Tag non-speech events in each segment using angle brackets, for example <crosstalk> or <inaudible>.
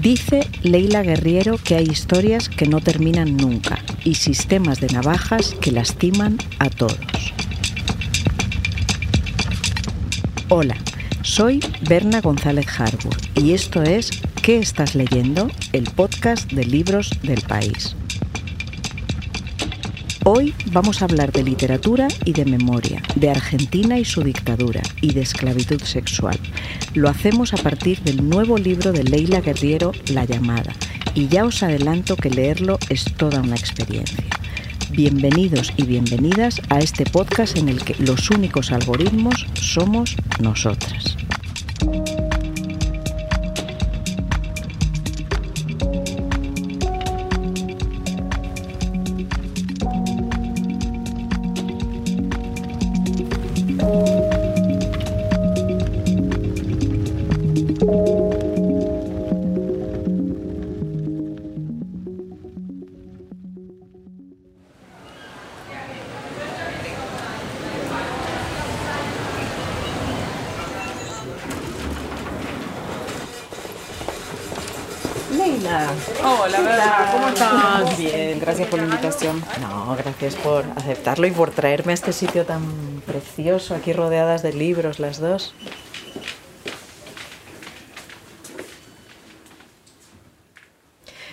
Dice Leila Guerriero que hay historias que no terminan nunca y sistemas de navajas que lastiman a todos. Hola, soy Berna González Harbour y esto es ¿Qué estás leyendo? El podcast de libros del país. Hoy vamos a hablar de literatura y de memoria, de Argentina y su dictadura y de esclavitud sexual. Lo hacemos a partir del nuevo libro de Leila Guerriero, La llamada, y ya os adelanto que leerlo es toda una experiencia. Bienvenidos y bienvenidas a este podcast en el que los únicos algoritmos somos nosotras. Leila. Hola, ¿cómo estás? Bien, gracias por la invitación. No, gracias por aceptarlo y por traerme a este sitio tan precioso, aquí rodeadas de libros las dos.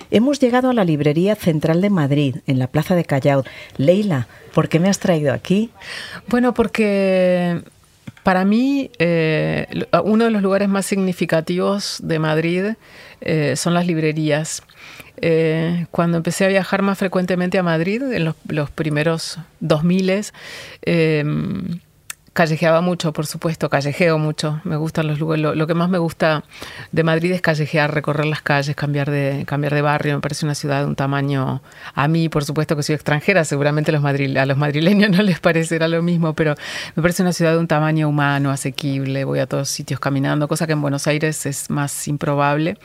Hemos llegado a la librería central de Madrid, en la Plaza de Callao. Leila, ¿por qué me has traído aquí? Bueno, porque para mí eh, uno de los lugares más significativos de Madrid eh, son las librerías. Eh, cuando empecé a viajar más frecuentemente a Madrid, en los, primeros 2000, eh, callejeaba mucho, por supuesto, callejeo mucho. Me gustan los lugares. Lo, que más me gusta de Madrid es callejear, recorrer las calles, cambiar de, cambiar de barrio. Me parece una ciudad de un tamaño. A mí, por supuesto, que soy extranjera, seguramente a los, madrileños <laughs> no les parecerá lo mismo, pero me parece una ciudad de un tamaño humano, asequible. Voy a todos sitios caminando, cosa que en Buenos Aires es más improbable.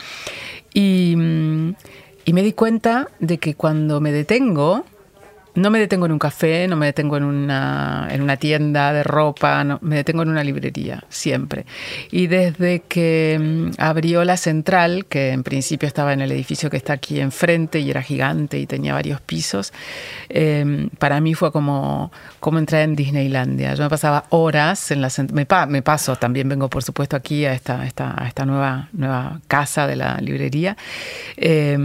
Y, y me di cuenta de que cuando me detengo, no me detengo en un café, no me detengo en una, en una tienda de ropa, no, me detengo en una librería, siempre. Y desde que mm, abrió la central, que en principio estaba en el edificio que está aquí enfrente y era gigante y tenía varios pisos, eh, para mí fue como, como entrar en Disneylandia. Yo me pasaba horas en la me, me paso, también vengo por supuesto aquí a esta, esta, esta nueva, nueva casa de la librería, eh,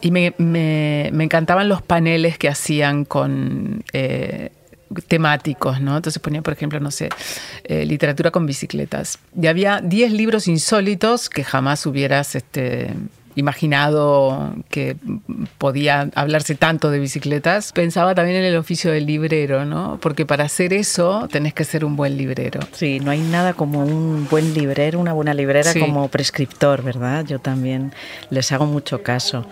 y me, me, me encantaban los paneles que hacían con eh, temáticos, ¿no? Entonces ponía, por ejemplo, no sé, eh, literatura con bicicletas. Y había 10 libros insólitos que jamás hubieras este, imaginado que podía hablarse tanto de bicicletas. Pensaba también en el oficio del librero, ¿no? Porque para hacer eso tenés que ser un buen librero. Sí, no hay nada como un buen librero, una buena librera sí. como prescriptor, ¿verdad? Yo también les hago mucho caso.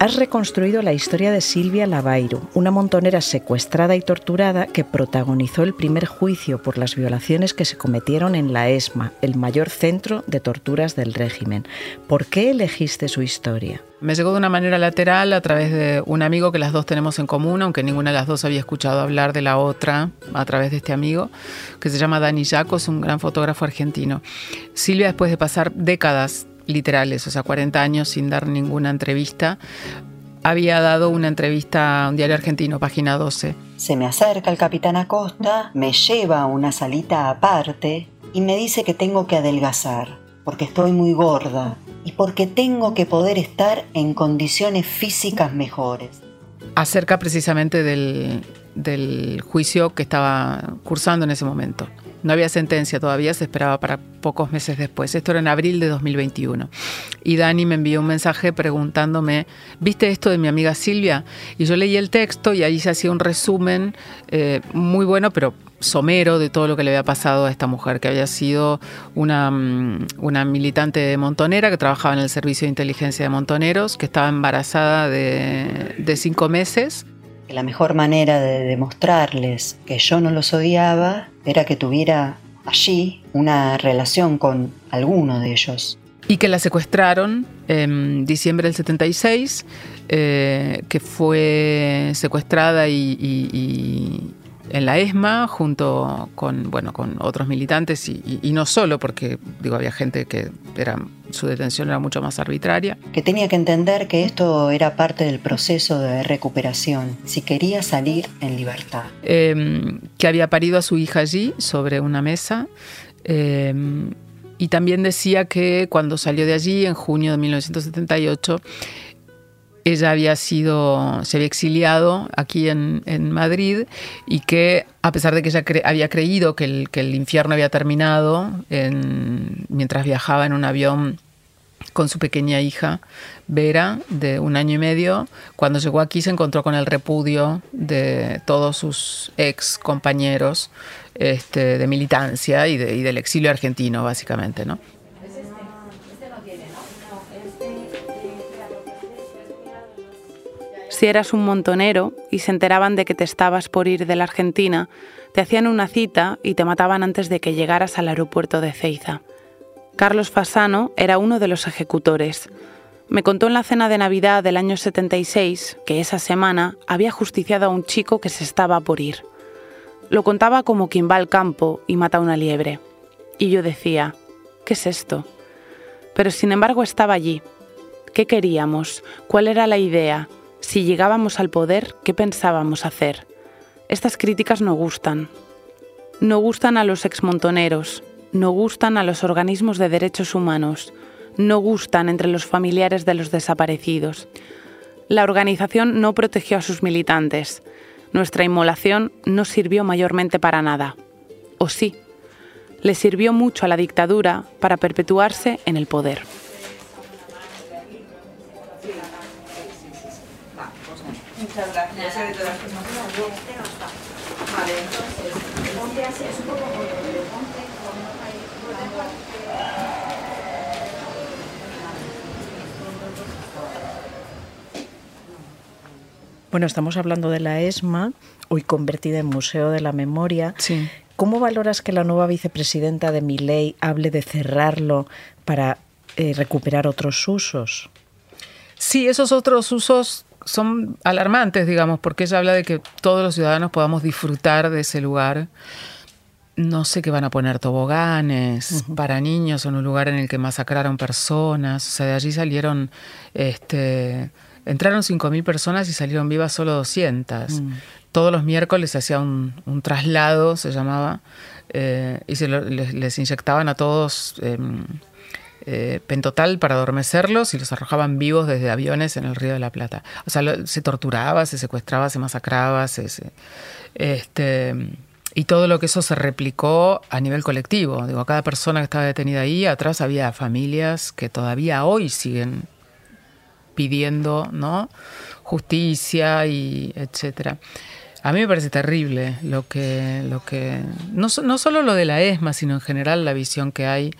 Has reconstruido la historia de Silvia Lavairo, una montonera secuestrada y torturada que protagonizó el primer juicio por las violaciones que se cometieron en la ESMA, el mayor centro de torturas del régimen. ¿Por qué elegiste su historia? Me llegó de una manera lateral a través de un amigo que las dos tenemos en común, aunque ninguna de las dos había escuchado hablar de la otra a través de este amigo, que se llama Dani Jaco, es un gran fotógrafo argentino. Silvia, después de pasar décadas literales, o sea, 40 años sin dar ninguna entrevista. Había dado una entrevista a un diario argentino, página 12. Se me acerca el capitán Acosta, me lleva a una salita aparte y me dice que tengo que adelgazar, porque estoy muy gorda y porque tengo que poder estar en condiciones físicas mejores. Acerca precisamente del, del juicio que estaba cursando en ese momento. No había sentencia todavía, se esperaba para pocos meses después. Esto era en abril de 2021. Y Dani me envió un mensaje preguntándome, ¿viste esto de mi amiga Silvia? Y yo leí el texto y ahí se hacía un resumen eh, muy bueno, pero somero de todo lo que le había pasado a esta mujer, que había sido una, una militante de Montonera, que trabajaba en el Servicio de Inteligencia de Montoneros, que estaba embarazada de cinco meses la mejor manera de demostrarles que yo no los odiaba era que tuviera allí una relación con alguno de ellos. Y que la secuestraron en diciembre del 76, eh, que fue secuestrada y, en la ESMA junto con, bueno, con otros militantes y, y, no solo, porque digo, había gente que era su detención era mucho más arbitraria. Que tenía que entender que esto era parte del proceso de recuperación, si quería salir en libertad. Em, que había parido a su hija allí, sobre una mesa. Em, y también decía que cuando salió de allí, en junio de 1978, ella había sido, se había exiliado aquí en, Madrid y que a pesar de que ella había creído que el, que el, infierno había terminado mientras viajaba en un avión con su pequeña hija, Vera, de un año y medio, cuando llegó aquí se encontró con el repudio de todos sus ex compañeros este, de militancia y, y del exilio argentino, básicamente, ¿no? Si eras un montonero y se enteraban de que te estabas por ir de la Argentina, te hacían una cita y te mataban antes de que llegaras al aeropuerto de Ceiza. Carlos Fasano era uno de los ejecutores. Me contó en la cena de Navidad del año 76 que esa semana había justiciado a un chico que se estaba por ir. Lo contaba como quien va al campo y mata una liebre. Y yo decía, ¿qué es esto? Pero sin embargo estaba allí. ¿Qué queríamos? ¿Cuál era la idea? Si llegábamos al poder, ¿qué pensábamos hacer? Estas críticas no gustan. No gustan a los exmontoneros, no gustan a los organismos de derechos humanos, no gustan entre los familiares de los desaparecidos. La organización no protegió a sus militantes. Nuestra inmolación no sirvió mayormente para nada. ¿O sí? Le sirvió mucho a la dictadura para perpetuarse en el poder. Bueno, estamos hablando de la ESMA, hoy convertida en Museo de la Memoria. Sí. ¿Cómo valoras que la nueva vicepresidenta de ley hable de cerrarlo para eh, recuperar otros usos? Sí, esos otros usos son alarmantes, digamos, porque ella habla de que todos los ciudadanos podamos disfrutar de ese lugar. No sé qué van a poner toboganes para niños en un lugar en el que masacraron personas. O sea, de allí salieron, este, entraron 5.000 personas y salieron vivas solo 200. Mm. Todos los miércoles se hacía un, traslado, se llamaba, eh, y se les, inyectaban a todos em, eh, pentotal para adormecerlos y los arrojaban vivos desde aviones en el Río de la Plata. O sea, se torturaba, se secuestraba, se masacraba, este, y todo lo que eso se replicó a nivel colectivo. Digo, cada persona que estaba detenida ahí, atrás había familias que todavía hoy siguen pidiendo ¿no? justicia y etcétera. A mí me parece terrible lo que, lo que no, no solo lo de la ESMA, sino en general la visión que hay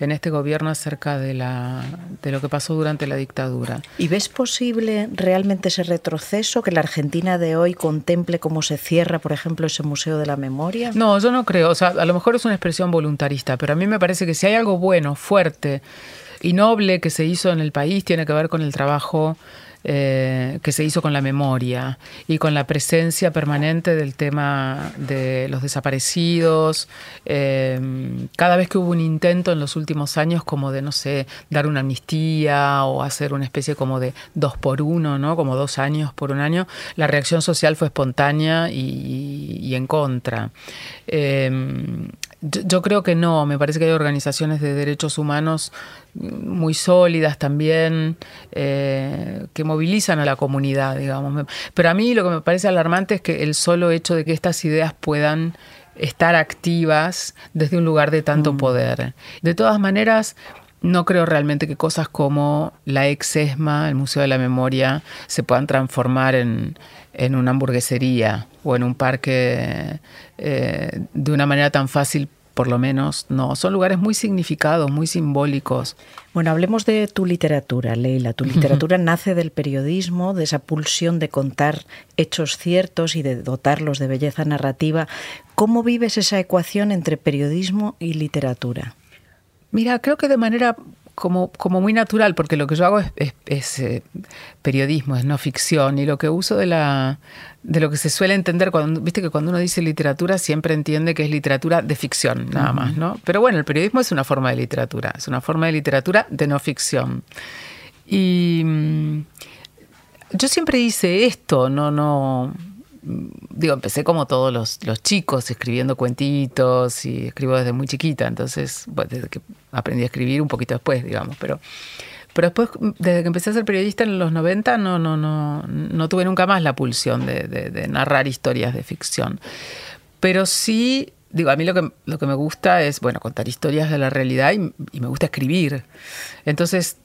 en este gobierno acerca de, la, de lo que pasó durante la dictadura. ¿Y ves posible realmente ese retroceso, que la Argentina de hoy contemple cómo se cierra, por ejemplo, ese Museo de la Memoria? No, yo no creo. O sea, a lo mejor es una expresión voluntarista, pero a mí me parece que si hay algo bueno, fuerte y noble que se hizo en el país, tiene que ver con el trabajo eh, que se hizo con la memoria y con la presencia permanente del tema de los desaparecidos. Eh, cada vez que hubo un intento en los últimos años como de, no sé, dar una amnistía o hacer una especie como de dos por uno, ¿no? Como dos años por un año, la reacción social fue espontánea y, en contra. Eh, yo, creo que no, me parece que hay organizaciones de derechos humanos muy sólidas también, eh, que movilizan a la comunidad, digamos. Pero a mí lo que me parece alarmante es que el solo hecho de que estas ideas puedan estar activas desde un lugar de tanto mm. poder. De todas maneras, no creo realmente que cosas como la ex ESMA, el Museo de la Memoria, se puedan transformar en, en una hamburguesería o en un parque eh, de una manera tan fácil por lo menos no, son lugares muy significados, muy simbólicos. Bueno, hablemos de tu literatura, Leila. Tu literatura <laughs> nace del periodismo, de esa pulsión de contar hechos ciertos y de dotarlos de belleza narrativa. ¿Cómo vives esa ecuación entre periodismo y literatura? Mira, creo que de manera como, como muy natural, porque lo que yo hago es, eh, periodismo, es no ficción, y lo que uso de la de lo que se suele entender cuando viste que cuando uno dice literatura siempre entiende que es literatura de ficción nada más no pero bueno el periodismo es una forma de literatura es una forma de literatura de no ficción. Y mm, yo siempre hice esto no no digo, empecé como todos los, chicos escribiendo cuentitos y escribo desde muy chiquita, entonces, desde que aprendí a escribir un poquito después, digamos, pero, pero después, desde que empecé a ser periodista en los 90, no, no, no, no tuve nunca más la pulsión de, narrar historias de ficción. Pero sí, digo, a mí lo que, lo que me gusta es, bueno, contar historias de la realidad y, y me gusta escribir. Entonces,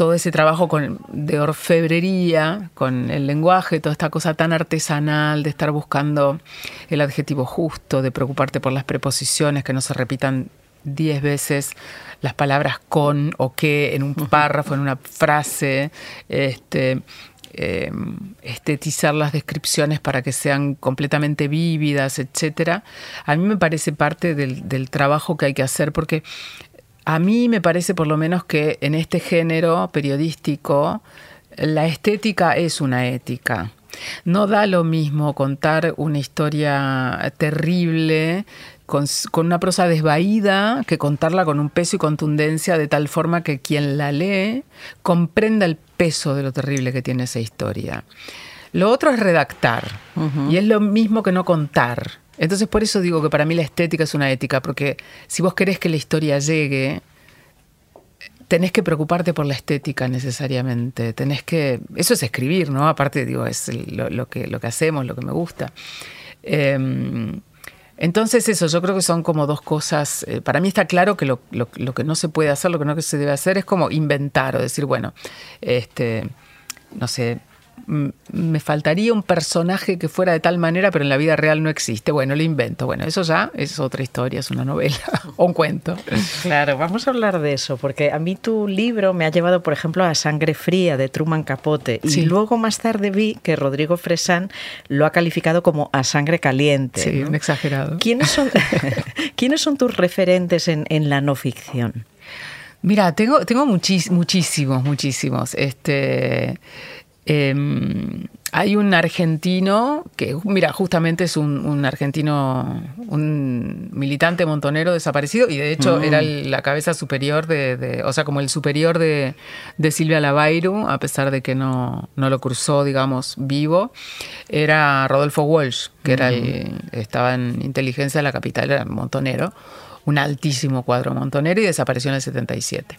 todo ese trabajo con, de orfebrería, con el lenguaje, toda esta cosa tan artesanal de estar buscando el adjetivo justo, de preocuparte por las preposiciones, que no se repitan diez veces las palabras con o que en un párrafo, en una frase, este, em, estetizar las descripciones para que sean completamente vívidas, etcétera, a mí me parece parte del, del, trabajo que hay que hacer porque a mí me parece por lo menos que en este género periodístico la estética es una ética. No da lo mismo contar una historia terrible con, una prosa desvaída que contarla con un peso y contundencia de tal forma que quien la lee comprenda el peso de lo terrible que tiene esa historia. Lo otro es redactar y es lo mismo que no contar. Entonces por eso digo que para mí la estética es una ética, porque si vos querés que la historia llegue, tenés que preocuparte por la estética necesariamente. Tenés que. Eso es escribir, ¿no? Aparte, digo, es lo, que, lo que hacemos, lo que me gusta. Em, entonces, eso, yo creo que son como dos cosas. Eh, para mí está claro que lo, lo, que no se puede hacer, lo que no se debe hacer es como inventar o decir, bueno, este, no sé, me faltaría un personaje que fuera de tal manera, pero en la vida real no existe. Bueno, lo invento. Bueno, eso ya es otra historia, es una novela <laughs> o un cuento. Claro, vamos a hablar de eso, porque a mí tu libro me ha llevado, por ejemplo, a Sangre Fría de Truman Capote. Y luego más tarde vi que Rodrigo Fresán lo ha calificado como a sangre caliente. Sí, un exagerado. ¿Quiénes son, <laughs> ¿quiénes son tus referentes en, en la no ficción? Mira, tengo, tengo muchísimos, muchísimos. Este. Em, hay un argentino que, mira, justamente es un, argentino, un militante montonero desaparecido y de hecho era mm. la cabeza superior de, o sea, como el superior de, Silvia Lavairu, a pesar de que no, lo cruzó, digamos, vivo, era Rodolfo Walsh, que era mm. estaba en inteligencia de la capital, era montonero, un altísimo cuadro montonero y desapareció en el 77.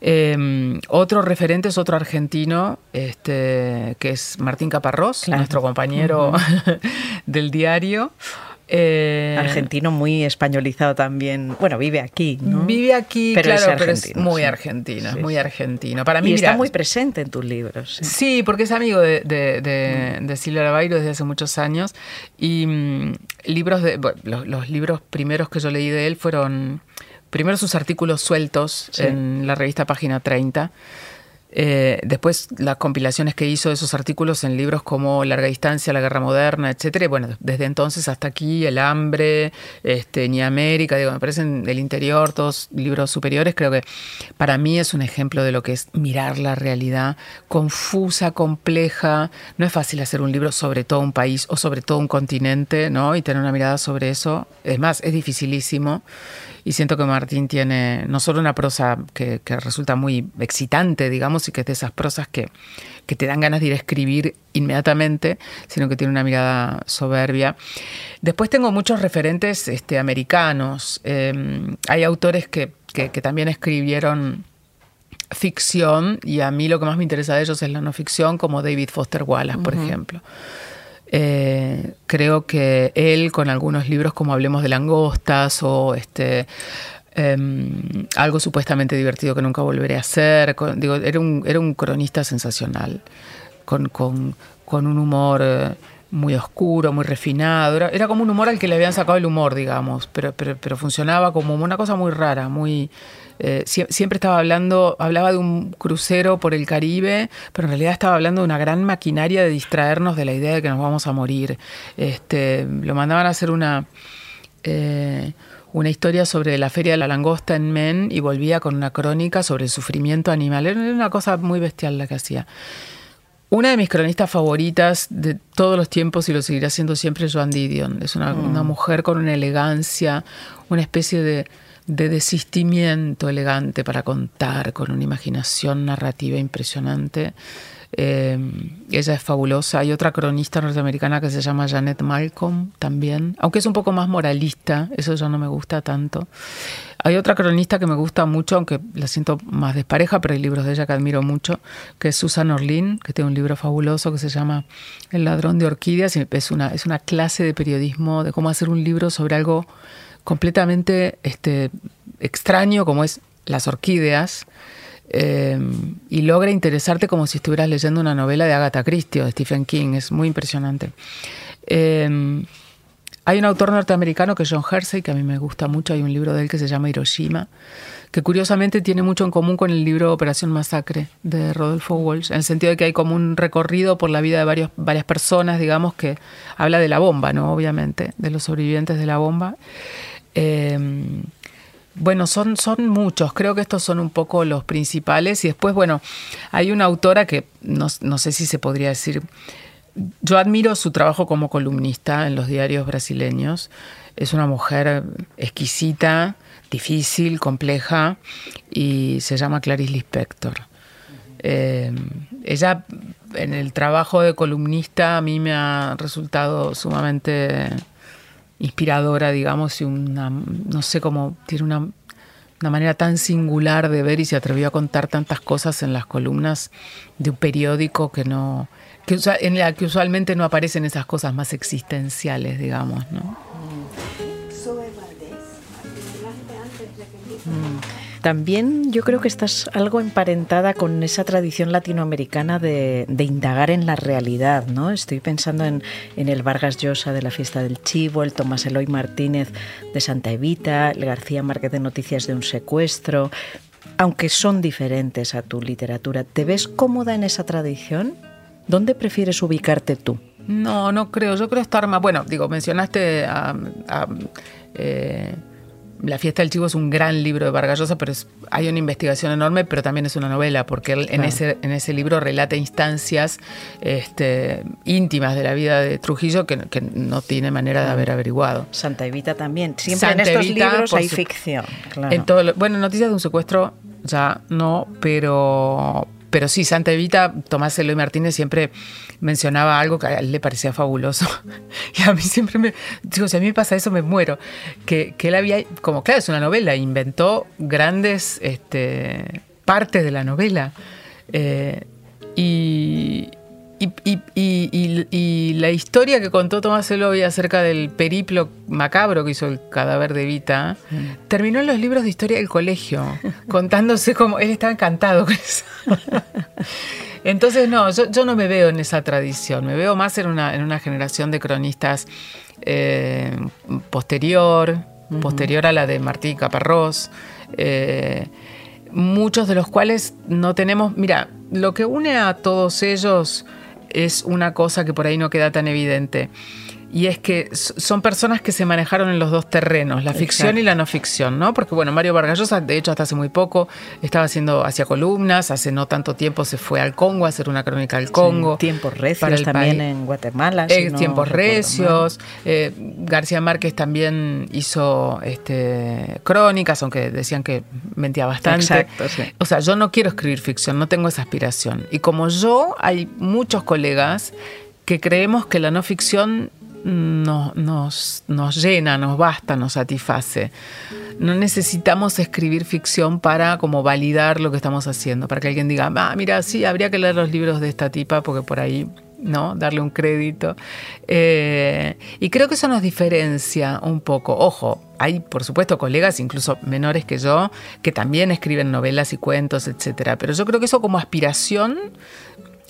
Em, otro referente es otro argentino, este, que es Martín Caparrós, nuestro compañero <laughs> del diario. Eh, argentino muy españolizado también. Bueno, vive aquí, ¿no? Vive aquí, pero claro, es muy argentino, muy argentino. Para mí, y está muy presente en tus libros. Sí, porque es amigo de, de, Silvia Lavairo desde hace muchos años. Y mm, libros de, los, libros primeros que yo leí de él fueron primero sus artículos sueltos en la revista Página 30 eh, después las compilaciones que hizo de esos artículos en libros como Larga Distancia, La Guerra Moderna, etcétera. bueno, desde entonces hasta aquí, El Hambre, este, Ni América, digo, me parecen del interior, todos libros superiores. Creo que para mí es un ejemplo de lo que es mirar la realidad confusa, compleja. No es fácil hacer un libro sobre todo un país o sobre todo un continente, ¿no? Y tener una mirada sobre eso. Es más, es dificilísimo. Y siento que Martín tiene no solo una prosa que, resulta muy excitante, digamos, y que es de esas prosas que, que te dan ganas de ir a escribir inmediatamente, sino que tiene una mirada soberbia. Después tengo muchos referentes este, americanos. Em, hay autores que, que, también escribieron ficción y a mí lo que más me interesa de ellos es la no ficción, como David Foster Wallace, por ejemplo. Eh, creo que él con algunos libros como Hablemos de langostas o este em, algo supuestamente divertido que nunca volveré a hacer, digo, era un, era un cronista sensacional, con, con, con un humor eh, muy oscuro, muy refinado, era, como un humor al que le habían sacado el humor, digamos, pero, pero, pero funcionaba como una cosa muy rara, muy eh, siempre estaba hablando, hablaba de un crucero por el Caribe, pero en realidad estaba hablando de una gran maquinaria de distraernos de la idea de que nos vamos a morir. Este, lo mandaban a hacer una, eh, una historia sobre la feria de la langosta en Men y volvía con una crónica sobre el sufrimiento animal. Era una cosa muy bestial la que hacía. Una de mis cronistas favoritas de todos los tiempos y lo seguirá siendo siempre es Joan Didion. Es una, una mm. mujer con una elegancia, una especie de, de desistimiento elegante para contar, con una imaginación narrativa impresionante. Eh, ella es fabulosa. Hay otra cronista norteamericana que se llama Janet Malcolm también, aunque es un poco más moralista, eso ya no me gusta tanto. Hay otra cronista que me gusta mucho, aunque la siento más despareja, pero hay libros de ella que admiro mucho, que es Susan Orlin, que tiene un libro fabuloso que se llama El ladrón de orquídeas. Es una, es una clase de periodismo, de cómo hacer un libro sobre algo completamente este, extraño como es las orquídeas eh, y logra interesarte como si estuvieras leyendo una novela de Agatha Christie o de Stephen King. Es muy impresionante. Eh, hay un autor norteamericano que es John Hersey, que a mí me gusta mucho. Hay un libro de él que se llama Hiroshima, que curiosamente tiene mucho en común con el libro Operación Masacre de Rodolfo Walsh, en el sentido de que hay como un recorrido por la vida de varios, varias personas, digamos, que habla de la bomba, ¿no? Obviamente, de los sobrevivientes de la bomba. Em, bueno, son, son muchos, creo que estos son un poco los principales. Y después, bueno, hay una autora que no, sé si se podría decir, yo admiro su trabajo como columnista en los diarios brasileños. Es una mujer exquisita, difícil, compleja, y se llama Clarice Lispector. Em, ella en el trabajo de columnista a mí me ha resultado sumamente inspiradora, digamos, y una, no sé cómo, tiene una, una manera tan singular de ver y se atrevió a contar tantas cosas en las columnas de un periódico que no, que, en la que usualmente no aparecen esas cosas más existenciales, digamos, ¿no? También yo creo que estás algo emparentada con esa tradición latinoamericana de, indagar en la realidad, ¿no? Estoy pensando en, el Vargas Llosa de la fiesta del Chivo, el Tomás Eloy Martínez de Santa Evita, el García Márquez de Noticias de un secuestro. Aunque son diferentes a tu literatura, ¿te ves cómoda en esa tradición? ¿Dónde prefieres ubicarte tú? No, no creo. Yo creo estar más. Bueno, digo, mencionaste a. Eh, la fiesta del chivo es un gran libro de Vargas Llosa, pero hay una investigación enorme, pero también es una novela, porque él en, ese, en ese libro relata instancias este, íntimas de la vida de Trujillo que, no tiene manera de haber averiguado. Santa Evita también. Siempre en estos libros hay ficción. En todo bueno, noticias de un secuestro ya no, pero, pero sí, Santa Evita, Tomás Eloy Martínez siempre mencionaba algo que a él le parecía fabuloso. <laughs> Y a mí siempre me. Digo, si a mí me pasa eso, me muero. Que, él había. Como, claro, es una novela, inventó grandes este, partes de la novela. Eh, y, y, la historia que contó Tomás Eloy acerca del periplo macabro que hizo el cadáver de Vita mm. terminó en los libros de historia del colegio, contándose como él estaba encantado con eso. <laughs> Entonces, no, yo, no me veo en esa tradición, me veo más en una, en una generación de cronistas eh, posterior, posterior a la de Martí Caparrós, eh, muchos de los cuales no tenemos, mira, lo que une a todos ellos es una cosa que por ahí no queda tan evidente y es que son personas que se manejaron en los dos terrenos, la ficción y la no ficción, ¿no? Porque bueno, Mario Vargas Llosa, de hecho hasta hace muy poco, estaba haciendo, hacía columnas, hace no tanto tiempo se fue al Congo a hacer una crónica del Congo. tiempos recios también en Guatemala. Eh, tiempos recios. Eh, García Márquez también hizo este, crónicas, aunque decían que mentía bastante. Exacto, O sea, yo no quiero escribir ficción, no tengo esa aspiración. Y como yo, hay muchos colegas que creemos que la no ficción nos, nos, nos llena, nos basta, nos satisface. No necesitamos escribir ficción para como validar lo que estamos haciendo, para que alguien diga, ah, mira, sí, habría que leer los libros de esta tipa porque por ahí ¿no? Darle un crédito. Eh, y creo que eso nos diferencia un poco. Ojo, hay por supuesto colegas, incluso menores que yo, que también escriben novelas y cuentos, etc. Pero yo creo que eso como aspiración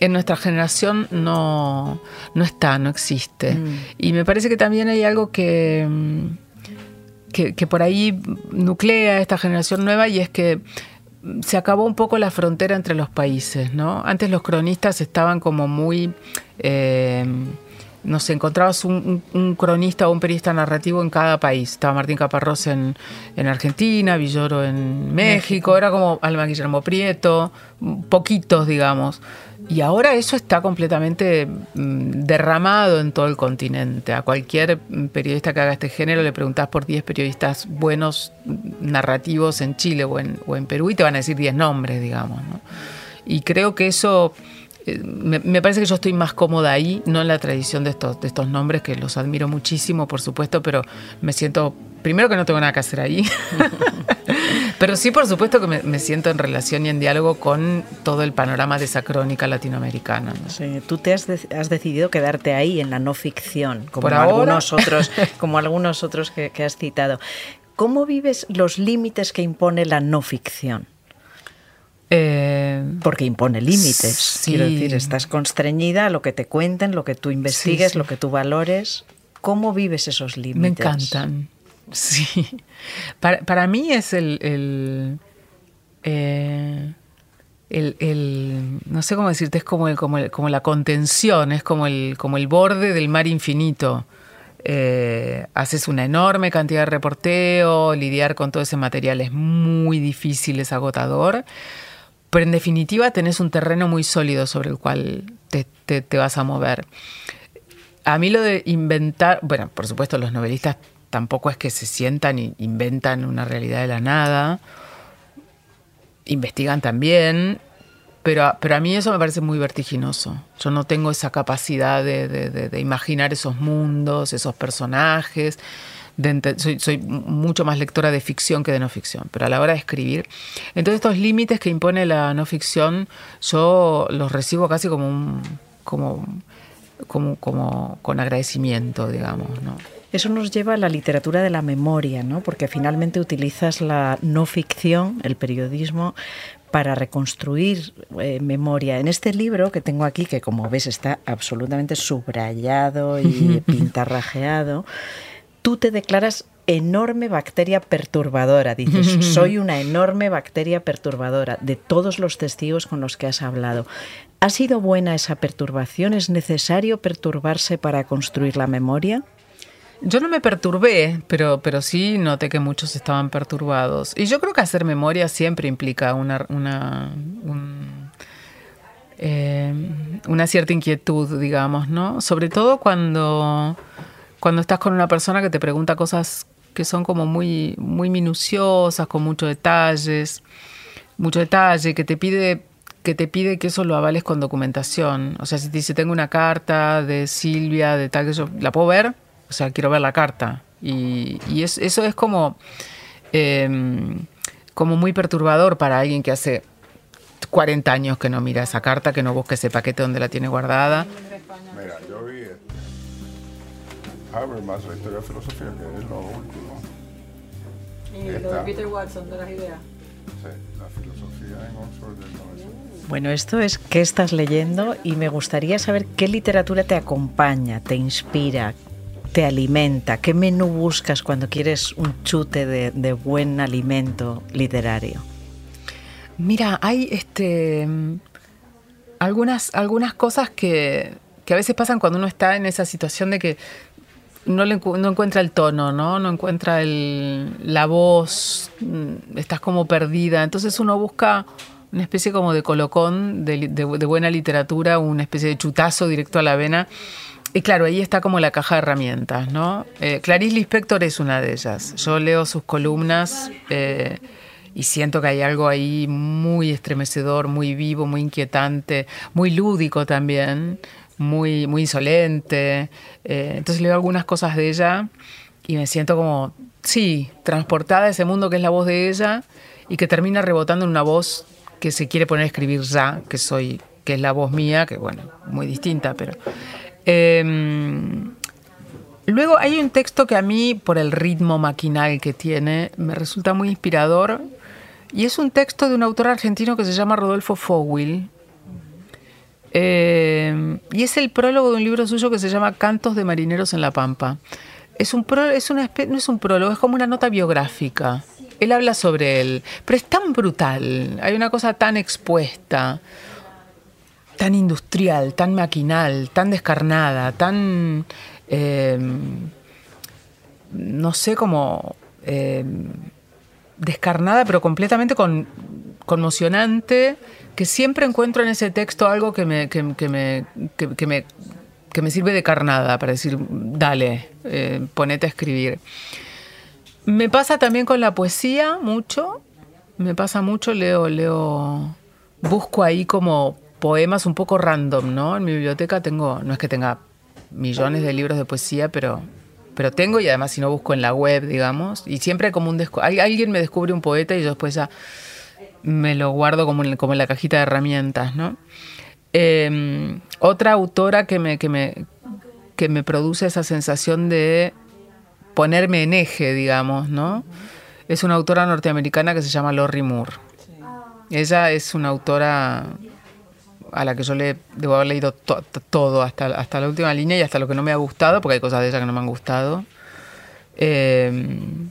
en nuestra generación no, no está, no existe. Mm. Y me parece que también hay algo que, mm, que, por ahí nuclea esta generación nueva y es que se acabó un poco la frontera entre los países, ¿no? Antes los cronistas estaban como muy... Eh, nos encontrabas un, cronista o un periodista narrativo en cada país. Estaba Martín Caparrós en, Argentina, Villoro en México, era como Alma Guillermo Prieto, poquitos, digamos. Y ahora eso está completamente mm, derramado en todo el continente. A cualquier periodista que haga este género le preguntás por 10 periodistas buenos narrativos en Chile o en, Perú y te van a decir 10 nombres, digamos. Y creo que eso eh, me, parece que yo estoy más cómoda ahí, no en la tradición de estos, de estos nombres, que los admiro muchísimo, por supuesto, pero me siento, primero que no tengo nada que hacer ahí, <laughs> pero sí, por supuesto, que me, siento en relación y en diálogo con todo el panorama de esa crónica latinoamericana. Sí, tú te has, decidido quedarte ahí, en la no ficción, como algunos otros, <laughs> como algunos otros que, que has citado. ¿Cómo vives los límites que impone la no ficción? Eh, Porque impone límites. Quiero decir, estás constreñida a lo que te cuenten, lo que tú investigues, lo que tú valores. ¿Cómo vives esos límites? Me encantan. <laughs> Sí. Para, mí es el. Eh, el, el, no sé cómo decirte, es como, el, como, como la contención, es como el, como el borde del mar infinito. Eh, haces una enorme cantidad de reporteo, lidiar con todo ese material es muy difícil, es agotador, pero en definitiva tenés un terreno muy sólido sobre el cual te, vas a mover. A mí lo de inventar, bueno, por supuesto los novelistas tampoco es que se sientan y inventan una realidad de la nada, investigan también, pero, pero a mí eso me parece muy vertiginoso. Yo no tengo esa capacidad de imaginar esos mundos, esos personajes soy, mucho más lectora de ficción que de no ficción, pero a la hora de escribir, entonces estos límites que impone la no ficción, yo los recibo casi como un, como, como, como con agradecimiento, digamos, ¿no? Eso nos lleva a la literatura de la memoria, ¿no? Porque finalmente utilizas la no ficción, el periodismo, para reconstruir eh, memoria. En este libro que tengo aquí, que como ves está absolutamente subrayado y <laughs> pintarrajeado, tú te declaras enorme bacteria perturbadora. Dices, <laughs> soy una enorme bacteria perturbadora de todos los testigos con los que has hablado. ¿Ha sido buena esa perturbación? ¿Es necesario perturbarse para construir la memoria? Yo no me perturbé, pero, pero sí noté que muchos estaban perturbados. Y yo creo que hacer memoria siempre implica una, una, eh, una cierta inquietud, digamos, ¿no? Sobre todo cuando cuando estás con una persona que te pregunta cosas que son como muy, muy minuciosas, con muchos detalles, mucho detalle, que te pide que te pide que eso lo avales con documentación. O sea, si te dice, tengo una carta de Silvia, de tal que yo, ¿la puedo ver? O sea, quiero ver la carta. Y, eso es como, em, como muy perturbador para alguien que hace 40 años que no mira esa carta, que no busca ese paquete donde la tiene guardada. Mira, yo vi más la historia de filosofía, que es lo último. ¿Y lo de Peter Watson, de las ideas? Sí, la filosofía en Oxford del Bueno, esto es qué estás leyendo y me gustaría saber qué literatura te acompaña, te inspira, te alimenta, qué menú buscas cuando quieres un chute de, de buen alimento literario. Mira, hay este algunas, algunas cosas que, que a veces pasan cuando uno está en esa situación de que no, no encuentra el tono, ¿no? No encuentra el, la voz, mm, estás como perdida. Entonces uno busca una especie como de colocón de, buena literatura, una especie de chutazo directo a la vena. Y claro, ahí está como la caja de herramientas, ¿no? Eh, Clarice Lispector es una de ellas. Yo leo sus columnas eh, y siento que hay algo ahí muy estremecedor, muy vivo, muy inquietante, muy lúdico también muy, muy insolente. Eh, entonces leo algunas cosas de ella y me siento como, sí, transportada a ese mundo que es la voz de ella y que termina rebotando en una voz que se quiere poner a escribir ya, que soy, que es la voz mía, que bueno, muy distinta, pero. Em, luego hay un texto que a mí, por el ritmo maquinal que tiene, me resulta muy inspirador. Y es un texto de un autor argentino que se llama Rodolfo Fogwill, eh, y es el prólogo de un libro suyo que se llama Cantos de Marineros en la Pampa. Es un no es un prólogo, es como una nota biográfica. Él habla sobre él, pero es tan brutal, hay una cosa tan expuesta. Tan industrial, tan maquinal, tan descarnada, tan... Em, no sé cómo... Em, descarnada, pero completamente conmocionante, que siempre encuentro en ese texto algo que me, que, me, que, me, que me sirve de carnada para decir, dale, eh, ponete a escribir. Me pasa también con la poesía mucho, me pasa mucho, leo, leo, busco ahí como poemas un poco random, ¿no? En mi biblioteca tengo, no es que tenga millones de libros de poesía, pero, pero tengo y además si no busco en la web, digamos, y siempre como un alguien me descubre un poeta y yo después ya me lo guardo como en, como en la cajita de herramientas, ¿no? Em, otra autora que me, que, me, que me produce esa sensación de ponerme en eje, digamos, ¿no? Es una autora norteamericana que se llama Lori Moore. Ella es una autora a la que yo le debo haber leído todo, hasta, hasta la última línea y hasta lo que no me ha gustado, porque hay cosas de ella que no me han gustado. Em,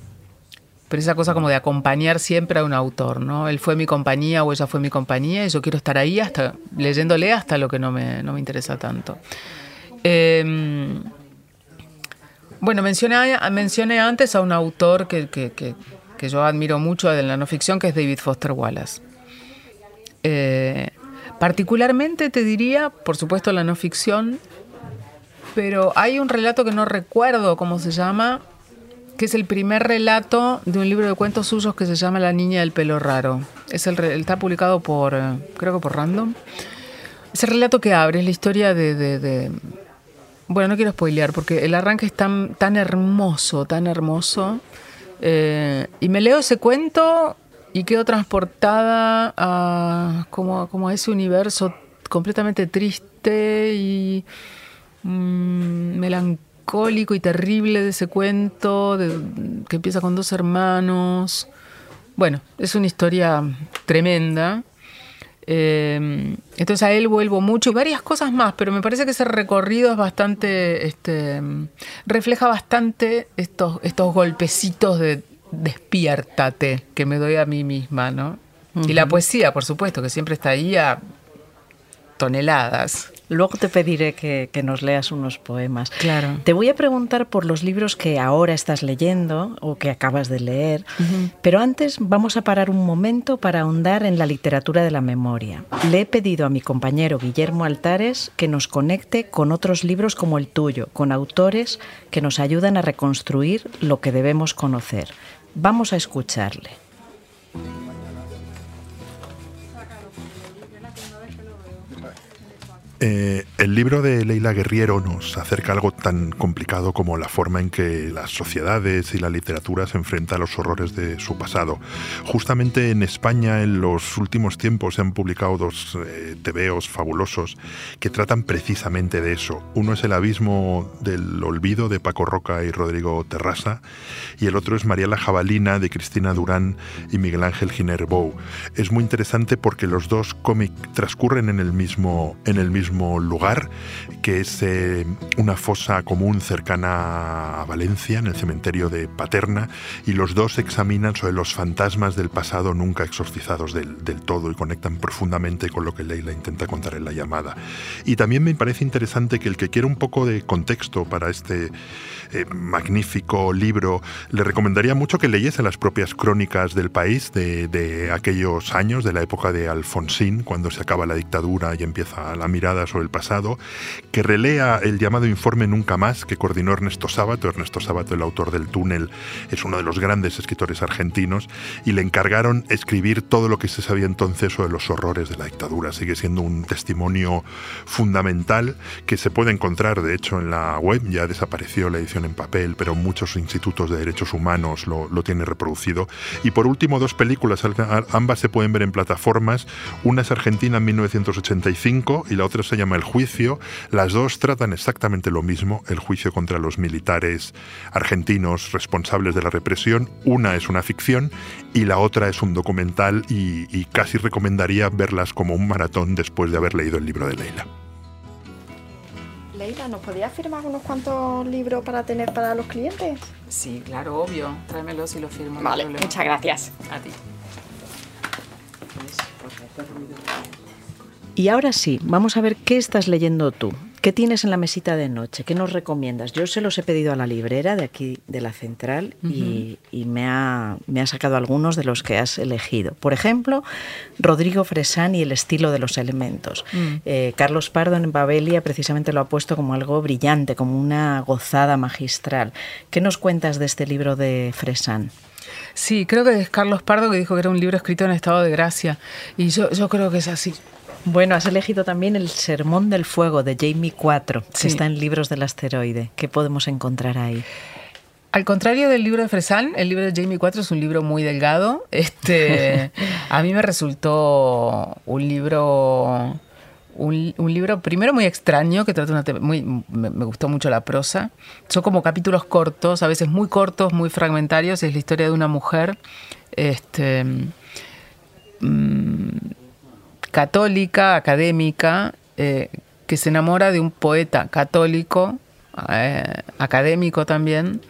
pero esa cosa como de acompañar siempre a un autor, ¿no? Él fue mi compañía o ella fue mi compañía y yo quiero estar ahí hasta leyéndole hasta lo que no me, no me interesa tanto. Em, bueno, mencioné, mencioné antes a un autor que, que, que, que, yo admiro mucho de la no ficción, que es David Foster Wallace. Eh, particularmente te diría, por supuesto, la no ficción, pero hay un relato que no recuerdo cómo se llama, que es el primer relato de un libro de cuentos suyos que se llama La niña del pelo raro. Es el, está publicado por, eh, creo que por Random. Es el relato que abre, es la historia de, Bueno, no quiero spoilear porque el arranque es tan, tan hermoso, tan hermoso. Eh, y me leo ese cuento y quedo transportada a, como, como a ese universo completamente triste y mmm, melancólico y terrible de ese cuento, que empieza con dos hermanos. Bueno, es una historia tremenda. Eh, entonces a él vuelvo mucho y varias cosas más, pero me parece que ese recorrido es bastante, este, refleja bastante estos, estos golpecitos de despiértate que me doy a mí misma, ¿no? Y la poesía, por supuesto, que siempre está ahí a toneladas. Luego te pediré que, nos leas unos poemas. Claro. Te voy a preguntar por los libros que ahora estás leyendo o que acabas de leer, pero antes vamos a parar un momento para ahondar en la literatura de la memoria. Le he pedido a mi compañero Guillermo Altares que nos conecte con otros libros como el tuyo, con autores que nos ayudan a reconstruir lo que debemos conocer. Vamos a escucharle. Eh, el libro de Leila Guerriero nos acerca algo tan complicado como la forma en que las sociedades y la literatura se enfrentan a los horrores de su pasado. Justamente en España en los últimos tiempos se han publicado dos eh, tebeos fabulosos que tratan precisamente de eso. Uno es El abismo del olvido de Paco Roca y Rodrigo Terrasa y el otro es María la Jabalina de Cristina Durán y Miguel Ángel Giner Bou. Es muy interesante porque los dos cómics transcurren en el mismo, en el mismo lugar, que es eh, una fosa común cercana a Valencia, en el cementerio de Paterna, y los dos examinan sobre los fantasmas del pasado nunca exorcizados del, todo y conectan profundamente con lo que Leila intenta contar en la llamada. Y también me parece interesante que el que quiera un poco de contexto para este eh, magnífico libro, le recomendaría mucho que leyese las propias crónicas del país de, de aquellos años, de la época de Alfonsín, cuando se acaba la dictadura y empieza la mirada sobre el pasado, que relea el llamado informe Nunca Más que coordinó Ernesto Sábato. Ernesto Sábato, el autor del túnel, es uno de los grandes escritores argentinos y le encargaron escribir todo lo que se sabía entonces sobre los horrores de la dictadura. Sigue siendo un testimonio fundamental que se puede encontrar, de hecho, en la web. Ya desapareció la edición en papel, pero muchos institutos de derechos humanos lo, lo tienen reproducido. Y por último, dos películas, ambas se pueden ver en plataformas. Una es Argentina en 1985 y la otra se llama El Juicio. Las dos tratan exactamente lo mismo, el juicio contra los militares argentinos responsables de la represión. Una es una ficción y la otra es un documental y, y casi recomendaría verlas como un maratón después de haber leído el libro de Leila. Leila, ¿nos podías firmar unos cuantos libros para tener para los clientes? Sí, claro, obvio. Tráemelos y los firmo. Vale, muchas gracias. A ti. Y ahora sí, vamos a ver qué estás leyendo tú. ¿Qué tienes en la mesita de noche? ¿Qué nos recomiendas? Yo se los he pedido a la librera de aquí de la central y, me, ha, me, ha, sacado algunos de los que has elegido. Por ejemplo, Rodrigo Fresán y el estilo de los elementos. Mm. Eh, Carlos Pardo en Babelia precisamente lo ha puesto como algo brillante, como una gozada magistral. ¿Qué nos cuentas de este libro de Fresán? Sí, creo que es Carlos Pardo que dijo que era un libro escrito en estado de gracia. Y yo, yo creo que es así. Bueno, has elegido también el Sermón del Fuego de Jamie IV, que está en Libros del Asteroide. ¿Qué podemos encontrar ahí? Al contrario del libro de Fresán, el libro de Jamie IV es un libro muy delgado. Este, <laughs> a mí me resultó un libro, un, libro primero muy extraño que trata una muy, me, gustó mucho la prosa. Son como capítulos cortos, a veces muy cortos, muy fragmentarios. Es la historia de una mujer, este, mm, católica, académica, eh, que se enamora de un poeta católico, eh, académico también,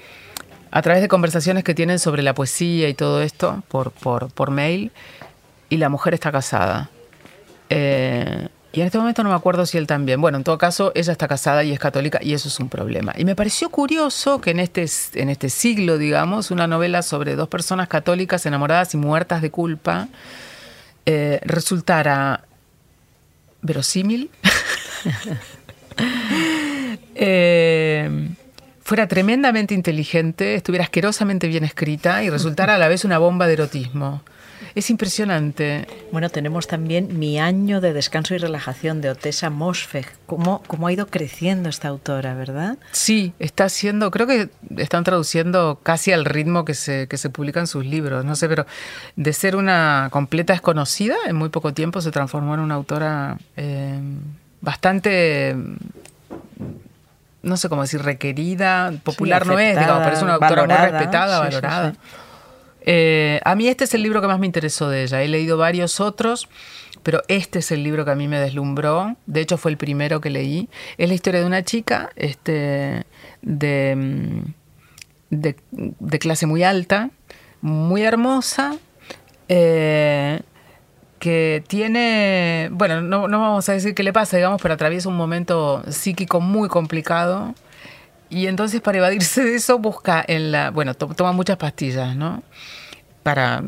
a través de conversaciones que tienen sobre la poesía y todo esto por, por, mail, y la mujer está casada. Eh, y en este momento no me acuerdo si él también. Bueno, en todo caso, ella está casada y es católica y eso es un problema. Y me pareció curioso que en este, en este siglo, digamos, una novela sobre dos personas católicas enamoradas y muertas de culpa, eh, resultara verosímil, <laughs> eh, fuera tremendamente inteligente, estuviera asquerosamente bien escrita y resultara a la vez una bomba de erotismo. Es impresionante. Bueno, tenemos también Mi año de descanso y relajación de Otessa Mosfeg. ¿Cómo, ¿Cómo ha ido creciendo esta autora, verdad? Sí, está haciendo, creo que están traduciendo casi al ritmo que se, que se publican sus libros. No sé, pero de ser una completa desconocida, en muy poco tiempo se transformó en una autora eh, bastante no sé cómo decir, requerida, popular no es, digamos, pero es una autora muy respetada, valorada. Eh, a mí este es el libro que más me interesó de ella. He leído varios otros, pero este es el libro que a mí me deslumbró. De hecho, fue el primero que leí. Es la historia de una chica este, de, mm, de, clase muy alta, muy hermosa. Eh, que tiene, bueno, no, no, vamos a decir qué le pasa, digamos, pero atraviesa un momento psíquico muy complicado y entonces para evadirse de eso busca en la, bueno, toma muchas pastillas, ¿no? Para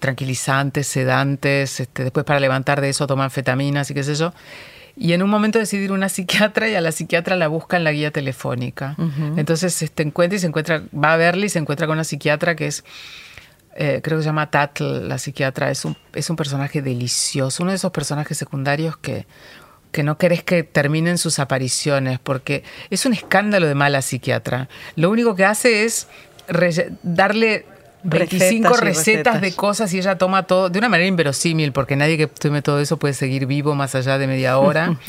tranquilizantes, sedantes, este, después para levantar de eso toma anfetaminas y qué sé yo. Y en un momento decidir una psiquiatra y a la psiquiatra la busca en la guía telefónica. Entonces este, encuentra y se encuentra, va a verle y se encuentra con una psiquiatra que es, eh, creo que se llama Tatl, la psiquiatra. Es un, es un personaje delicioso, uno de esos personajes secundarios que que no querés que terminen sus apariciones, porque es un escándalo de mala psiquiatra. Lo único que hace es darle 25 recetas, de cosas y ella toma todo de una manera inverosímil, porque nadie que tome todo eso puede seguir vivo más allá de media hora. <laughs>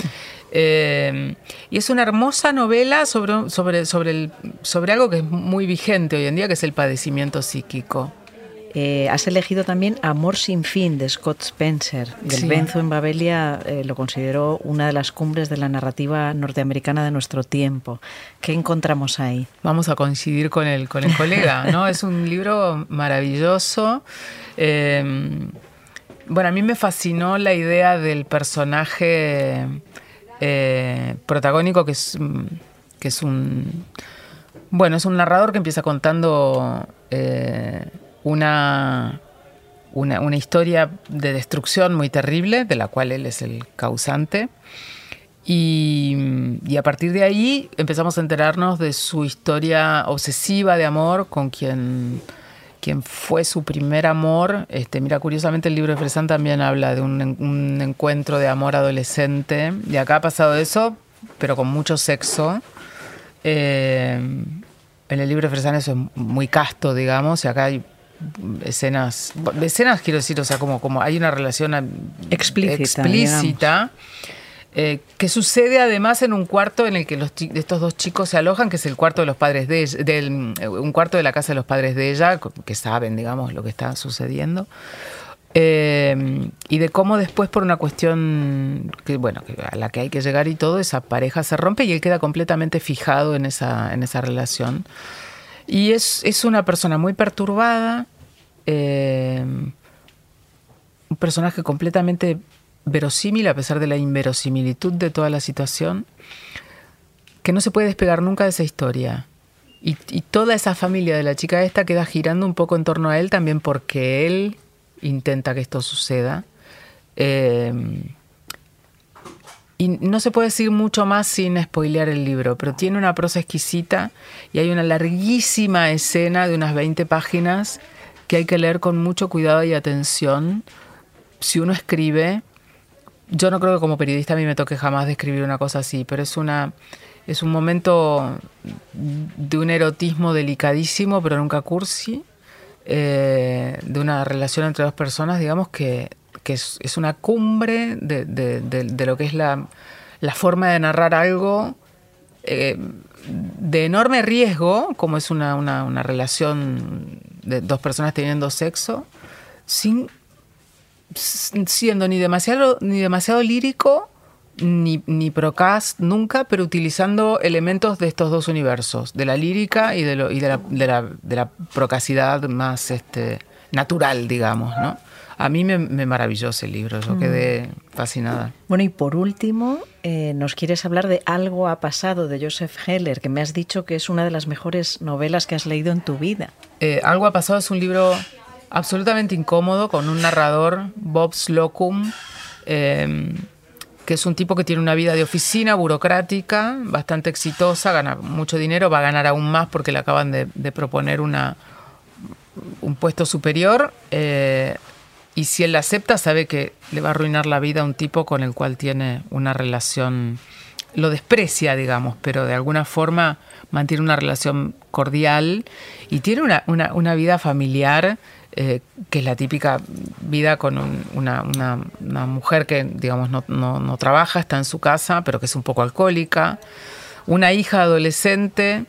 Eh, y es una hermosa novela sobre, sobre, sobre, el, sobre algo que es muy vigente hoy en día, que es el padecimiento psíquico. Eh, has elegido también Amor sin fin de Scott Spencer. Del Benzo en Babelia eh, lo consideró una de las cumbres de la narrativa norteamericana de nuestro tiempo. ¿Qué encontramos ahí? Vamos a coincidir con el, con el colega, ¿no? es un libro maravilloso. Eh, bueno, a mí me fascinó la idea del personaje protagónico que es, que es un... Bueno, es un narrador que empieza contando una, una, historia de destrucción muy terrible, de la cual él es el causante. Y, a partir de ahí empezamos a enterarnos de su historia obsesiva de amor con quien, quien fue su primer amor. Este, mira, curiosamente el libro de Fresán también habla de un, encuentro de amor adolescente. Y acá ha pasado eso, pero con mucho sexo. Eh, en el libro de Fresán eso es muy casto, digamos, y acá hay escenas, escenas quiero decir, o sea, como, como hay una relación explícita, eh, que sucede además en un cuarto en el que los, estos dos chicos se alojan, que es el cuarto de los padres de del, eh, un cuarto de la casa de los padres de ella, que saben, digamos, lo que está sucediendo. Eh, y de cómo después por una cuestión que bueno a la que hay que llegar y todo esa pareja se rompe y él queda completamente fijado en esa en esa relación y es, una persona muy perturbada, eh, un personaje completamente verosímil a pesar de la inverosimilitud de toda la situación, que no se puede despegar nunca de esa historia. Y, toda esa familia de la chica esta queda girando un poco en torno a él también porque él intenta que esto suceda. Eh, y no se puede decir mucho más sin spoilear el libro, pero tiene una prosa exquisita y hay una larguísima escena de unas 20 páginas que hay que leer con mucho cuidado y atención. Si uno escribe, yo no creo que como periodista a mí me toque jamás describir una cosa así, pero es una es un momento de un erotismo delicadísimo, pero nunca cursi, eh, de una relación entre dos personas, digamos, que que es, una cumbre de, lo que es la, forma de narrar algo eh, de enorme riesgo, como es una, relación de dos personas teniendo sexo, sin siendo ni demasiado, ni demasiado lírico ni, ni nunca, pero utilizando elementos de estos dos universos, de la lírica y de, lo, y de, la, de, la, de la procacidad más este, natural, digamos, ¿no? A mí me, maravilló ese libro, yo mm. quedé fascinada. Bueno, y por último, eh, nos quieres hablar de Algo ha pasado de Joseph Heller, que me has dicho que es una de las mejores novelas que has leído en tu vida. Eh, Algo ha pasado es un libro absolutamente incómodo con un narrador, Bob Slocum, em, que es un tipo que tiene una vida de oficina burocrática, bastante exitosa, gana mucho dinero, va a ganar aún más porque le acaban de, proponer una, un puesto superior. Eh, y si él la acepta, sabe que le va a arruinar la vida a un tipo con el cual tiene una relación, lo desprecia, digamos, pero de alguna forma mantiene una relación cordial y tiene una, una, vida familiar eh, que es la típica vida con una, una, mujer que, digamos, no, no, trabaja, está en su casa, pero que es un poco alcohólica, una hija adolescente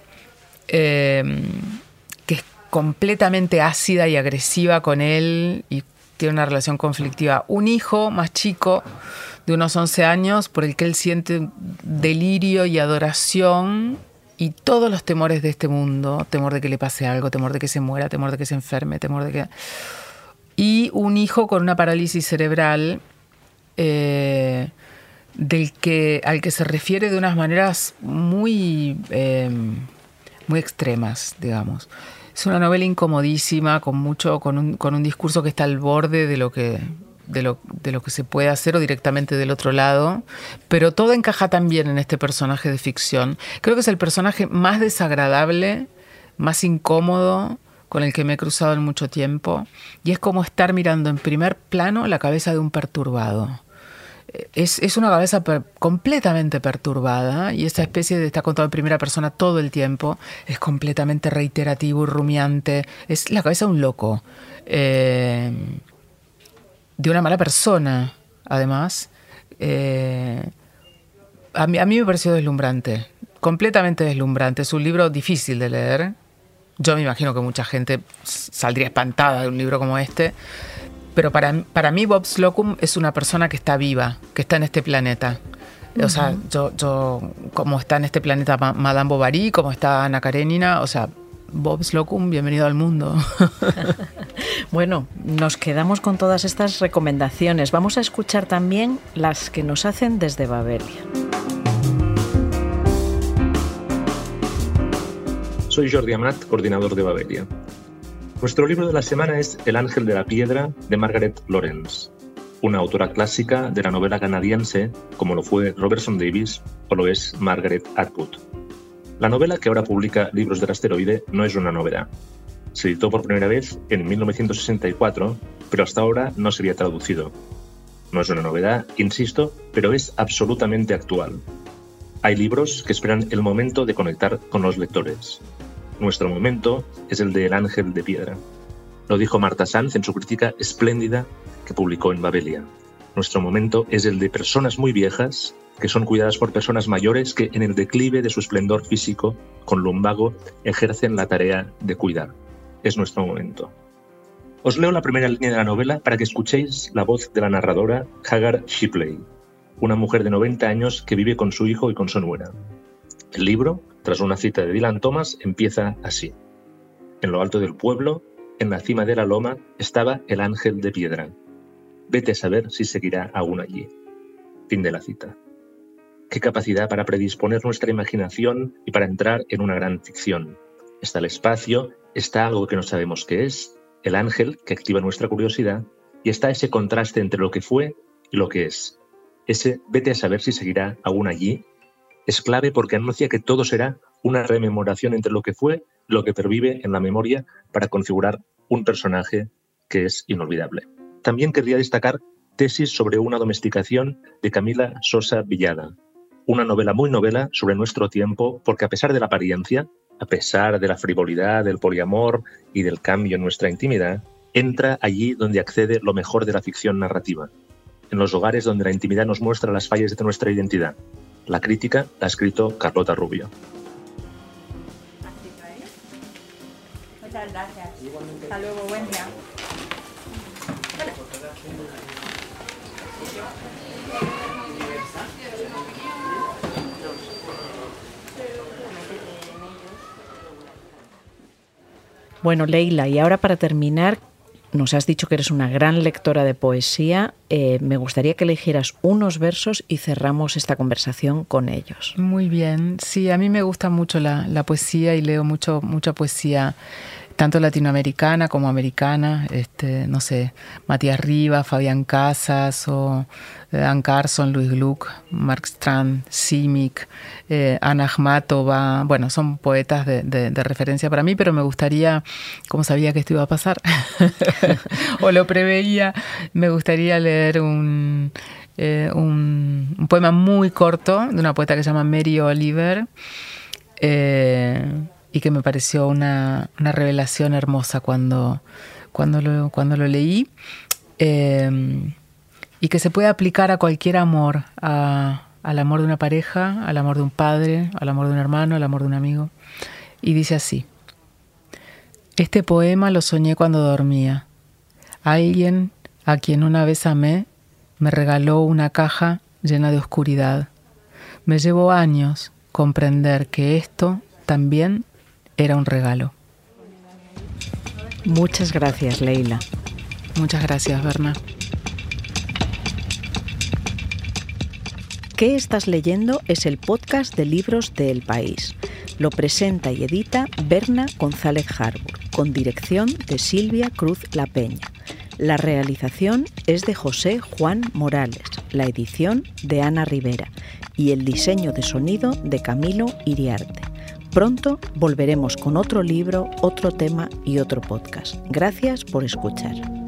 eh, que es completamente ácida y agresiva con él y tiene una relación conflictiva. Un hijo más chico, de unos 11 años, por el que él siente delirio y adoración y todos los temores de este mundo, temor de que le pase algo, temor de que se muera, temor de que se enferme, temor de que... Y un hijo con una parálisis cerebral eh, del que, al que se refiere de unas maneras muy, eh, muy extremas, digamos. Es una novela incomodísima, con mucho, con un, con un discurso que está al borde de lo que, de lo, de lo, que se puede hacer o directamente del otro lado, pero todo encaja también en este personaje de ficción. Creo que es el personaje más desagradable, más incómodo con el que me he cruzado en mucho tiempo, y es como estar mirando en primer plano la cabeza de un perturbado es, una cabeza completamente perturbada y esa especie de estar contado en primera persona todo el tiempo es completamente reiterativo y rumiante. Es la cabeza de un loco. Eh, de una mala persona, además. Eh, a, mí, a mí me pareció deslumbrante, completamente deslumbrante. Es un libro difícil de leer. Yo me imagino que mucha gente saldría espantada de un libro como este pero para, para mí Bob Slocum es una persona que está viva, que está en este planeta. O sea, yo, yo, como está en este planeta Madame Bovary, como está Ana Karenina, o sea, Bob Slocum, bienvenido al mundo. <laughs> bueno, nos quedamos con todas estas recomendaciones. Vamos a escuchar también las que nos hacen desde Babelia. Soy Jordi Amat, coordinador de Babelia. Nuestro libro de la semana es El ángel de la piedra de Margaret Lawrence, una autora clásica de la novela canadiense como lo fue Robertson Davis o lo es Margaret Atwood. La novela que ahora publica Libros del Asteroide no es una novedad. Se editó por primera vez en 1964, pero hasta ahora no se había traducido. No es una novedad, insisto, pero es absolutamente actual. Hay libros que esperan el momento de conectar con los lectores, nuestro momento es el de El Ángel de Piedra. Lo dijo Marta Sanz en su crítica espléndida que publicó en Babelia. Nuestro momento es el de personas muy viejas que son cuidadas por personas mayores que en el declive de su esplendor físico, con lumbago, ejercen la tarea de cuidar. Es nuestro momento. Os leo la primera línea de la novela para que escuchéis la voz de la narradora Hagar Shipley, una mujer de 90 años que vive con su hijo y con su nuera. El libro tras una cita de Dylan Thomas, empieza así. En lo alto del pueblo, en la cima de la loma, estaba el ángel de piedra. vete a saber si seguirá aún allí. Fin de la cita. Qué capacidad para predisponer nuestra imaginación y para entrar en una gran ficción. Está el espacio, está algo que no sabemos qué es, el ángel que activa nuestra curiosidad, y está ese contraste entre lo que fue y lo que es. Ese vete a saber si seguirá aún allí es clave porque anuncia que todo será una rememoración entre lo que fue lo que pervive en la memoria para configurar un personaje que es inolvidable. También querría destacar Tesis sobre una domesticación de Camila Sosa Villada, una novela muy novela sobre nuestro tiempo porque a pesar de la apariencia, a pesar de la frivolidad, del poliamor y del cambio en nuestra intimidad, entra allí donde accede lo mejor de la ficción narrativa, en los hogares donde la intimidad nos muestra las fallas de nuestra identidad. La crítica la ha escrito Carlota Rubio. Muchas gracias. Hasta luego, buen día. Bueno, Leila, y ahora para terminar, nos has dicho que eres una gran lectora de poesía. Eh, me gustaría que eligieras unos versos y cerramos esta conversación con ellos. Muy bien. Sí, a mí me gusta mucho la, la poesía y leo mucho, mucha poesía tanto latinoamericana como americana, este, no sé, Matías Rivas, Fabián Casas o eh, Carson, Luis Gluck, Mark Strand, Simic, eh, Ana Akhmatova, bueno, son poetas de, referencia para mí, pero me gustaría, como sabía que esto iba a pasar, <laughs> o lo preveía, me gustaría leer un, eh, un, poema muy corto de una poeta que se llama Mary Oliver. Eh, y que me pareció una, revelación hermosa cuando, cuando, lo, cuando lo leí em, y que se puede aplicar a cualquier amor, al amor de una pareja, al amor de un padre, al amor de un hermano, al amor de un amigo. Y dice así, este poema lo soñé cuando dormía. Alguien a quien una vez amé me regaló una caja llena de oscuridad. Me llevó años comprender que esto también era un regalo. Muchas gracias, Leila. Muchas gracias, Berna. ¿Qué estás leyendo? Es el podcast de libros de El País. Lo presenta y edita Berna González Harbour, con dirección de Silvia Cruz La Peña. La realización es de José Juan Morales, la edición de Ana Rivera y el diseño de sonido de Camilo Iriarte. Pronto volveremos con otro libro, otro tema y otro podcast. Gracias por escuchar.